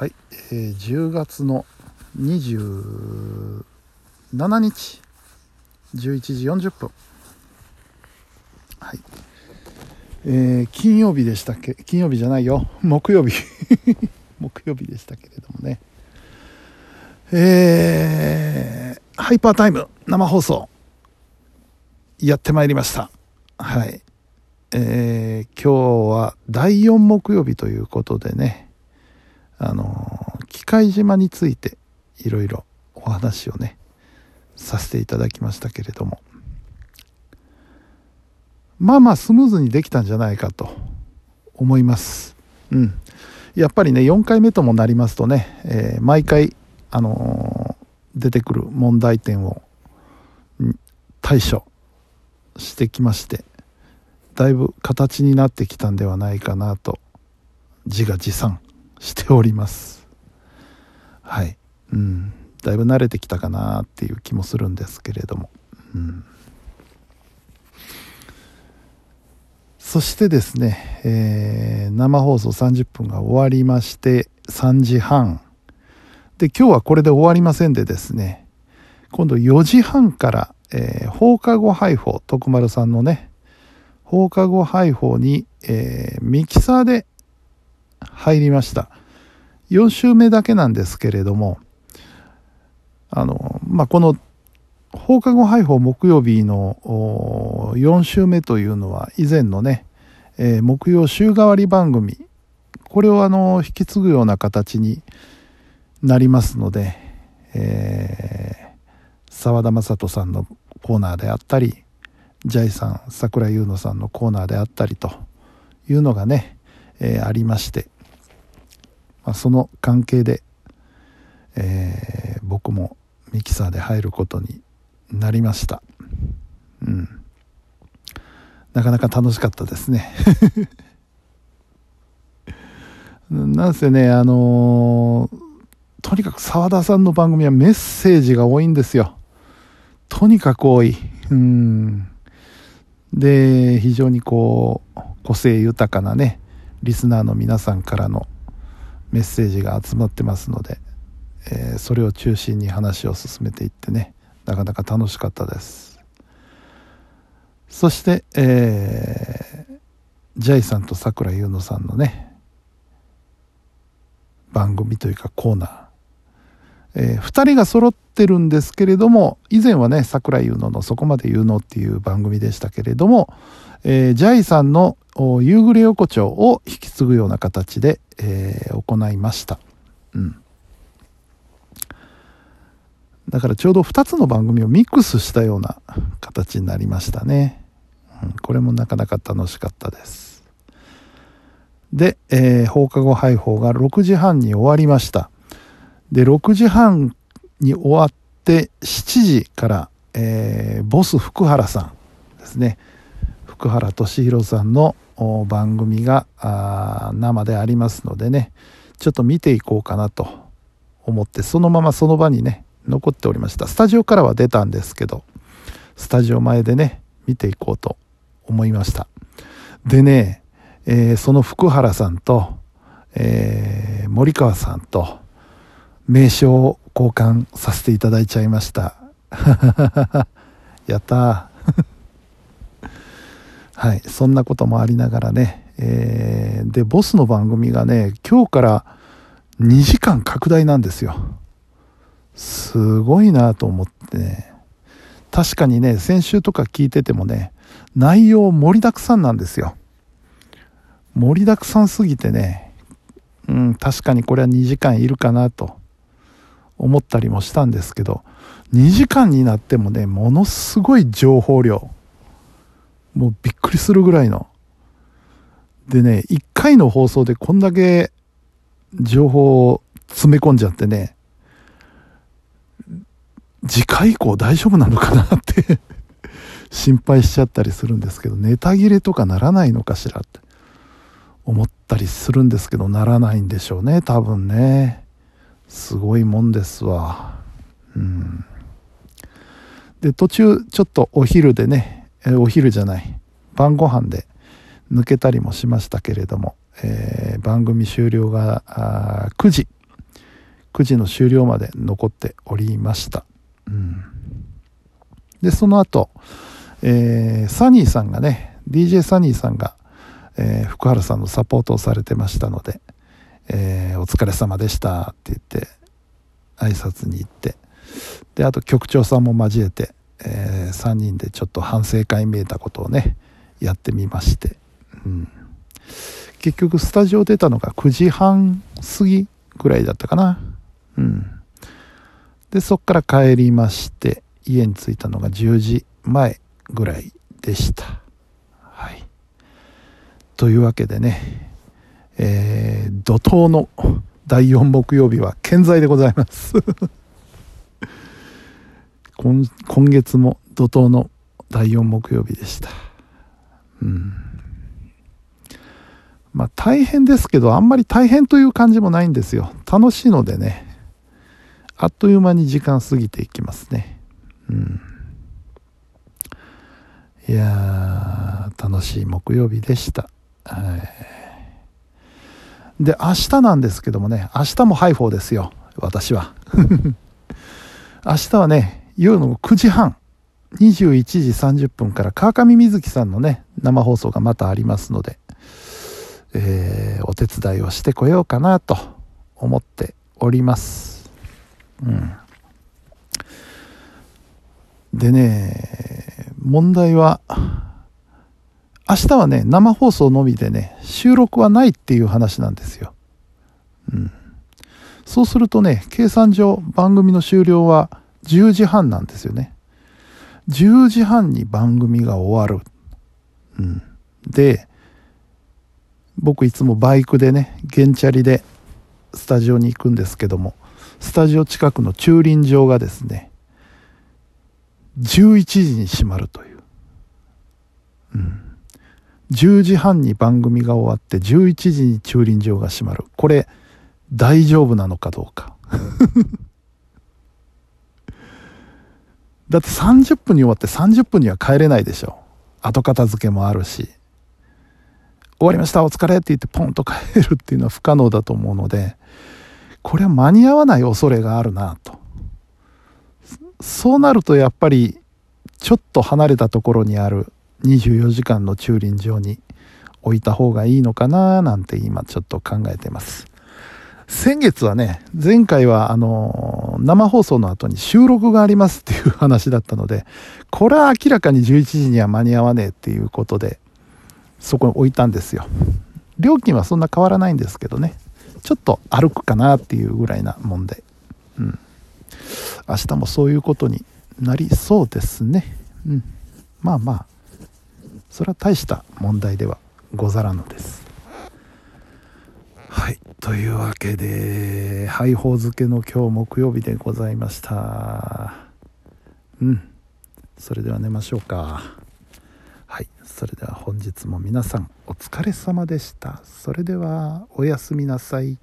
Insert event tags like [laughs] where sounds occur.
はい、えー、10月の27日11時40分。はい。えー、金曜日でしたっけ？金曜日じゃないよ。木曜日。[laughs] 木曜日でしたけれどもね。えー、ハイパータイム生放送。やってまいりました。はい。えー、今日は第4木曜日ということでね。あの機械島についていろいろお話をねさせていただきましたけれども。まあまあスムーズにできたんじゃないかと思います。うん。やっぱりね4回目ともなりますとね、えー、毎回あのー、出てくる問題点を対処してきましてだいぶ形になってきたんではないかなと自画自賛しております。はい。うん。だいぶ慣れてきたかなっていう気もするんですけれども、うん、そしてですね、えー、生放送30分が終わりまして3時半で今日はこれで終わりませんでですね今度4時半から、えー、放課後配報徳丸さんのね放課後配報に、えー、ミキサーで入りました。4週目だけなんですけれども、あの、まあ、この放課後配報木曜日の4週目というのは以前のね、えー、木曜週替わり番組、これをあの、引き継ぐような形になりますので、えー、沢田雅人さんのコーナーであったり、ジャイさん、桜井優乃さんのコーナーであったりというのがね、えー、ありまして、まあ、その関係で、えー、僕もミキサーで入ることになりました。うん。なかなか楽しかったですね。[laughs] なんせねあのー、とにかく澤田さんの番組はメッセージが多いんですよ。とにかく多い。うん。で非常にこう個性豊かなねリスナーの皆さんからのメッセージが集まってますので、えー、それを中心に話を進めていってねなかなか楽しかったです。そして、えー、ジャイさんとさくらゆうのさんのね番組というかコーナー。えー、2人が揃ってるんですけれども以前はね桜井優乃の「そこまで言うの」っていう番組でしたけれども、えー、ジャイさんの夕暮れ横丁を引き継ぐような形で、えー、行いました。うん。だからちょうど2つの番組をミックスしたような形になりましたね。うん、これもなかなか楽しかったです。で、えー、放課後配報が6時半に終わりました。で、6時半に終わって7時から、えー、ボス福原さんですね。福原俊弘さんの番組が生でありますのでねちょっと見ていこうかなと思ってそのままその場にね残っておりました。スタジオからは出たんですけどスタジオ前でね見ていこうと思いました。でね、えー、その福原さんと、えー、森川さんと名刺を交換させていただいちゃいました。[laughs] やったー。はい、そんなこともありながらね、えー、で、ボスの番組がね、今日から2時間拡大なんですよ。すごいなと思ってね。確かにね、先週とか聞いててもね、内容盛りだくさんなんですよ。盛りだくさんすぎてね、うん、確かにこれは2時間いるかなと思ったりもしたんですけど、2時間になってもね、ものすごい情報量。もうびっくりするぐらいの。でね、1回の放送でこんだけ情報を詰め込んじゃってね、次回以降大丈夫なのかなって [laughs] 心配しちゃったりするんですけど、ネタ切れとかならないのかしらって思ったりするんですけど、ならないんでしょうね、多分ね。すごいもんですわ。うん。で、途中ちょっとお昼でね、えお昼じゃない。晩ご飯で抜けたりもしましたけれども、えー、番組終了が9時。9時の終了まで残っておりました。うん、で、その後、えー、サニーさんがね、DJ サニーさんが、えー、福原さんのサポートをされてましたので、え、お疲れ様でしたって言って挨拶に行ってであと局長さんも交えて、えー、3人でちょっと反省会見えたことをねやってみまして、うん、結局スタジオ出たのが9時半過ぎぐらいだったかな。うん。でそっから帰りまして家に着いたのが10時前ぐらいでした。はい。というわけでねえー、怒涛の第4木曜日は健在でございます。[laughs] 今月も怒涛の第4木曜日でした。うん。まあ大変ですけどあんまり大変という感じもないんですよ。楽しいのでね。あっという間に時間過ぎていきますね。うん。いやー楽しい木曜日でした。はい。で、明日なんですけどもね、明日もハイパーですよ、私は。[laughs] 明日はね、夜の9時半、21時30分から川上瑞希さんのね、生放送がまたありますので、えー、お手伝いをしてこようかなと思っております。うん。でね、問題は、明日はね、生放送のみでね、収録はないっていう話なんですよ。うん。そうするとね、計算上番組の終了は10時半なんですよね。10時半に番組が終わる。うん。で、僕いつもバイクでね、原チャリでスタジオに行くんですけども、スタジオ近くの駐輪場がですね、11時に閉まるという。うん。10時半に番組が終わって11時に駐輪場が閉まる。これ、大丈夫なのかどうか。だって30分に終わって30分には帰れないでしょ。後片付けもあるし。終わりました、お疲れって言ってポンと帰るっていうのは不可能だと思うので、これは間に合わない恐れがあるなと。そうなるとやっぱり、ちょっと離れたところにある24時間の駐輪場に置いた方がいいのかななんて今ちょっと考えてます。先月はね、前回はあの、生放送の後に収録がありますっていう話だったので、これは明らかに11時には間に合わねえっていうことで、そこに置いたんですよ。料金はそんな変わらないんですけどね、ちょっと歩くかなっていうぐらいなもんで、うん。明日もそういうことになりそうですね。うん。まあまあ、それは大した問題ではござらぬですはい。というわけで配報漬けの今日木曜日でございました。うん。それでは寝ましょうか。はい。それでは本日も皆さんお疲れ様でした。それではおやすみなさい。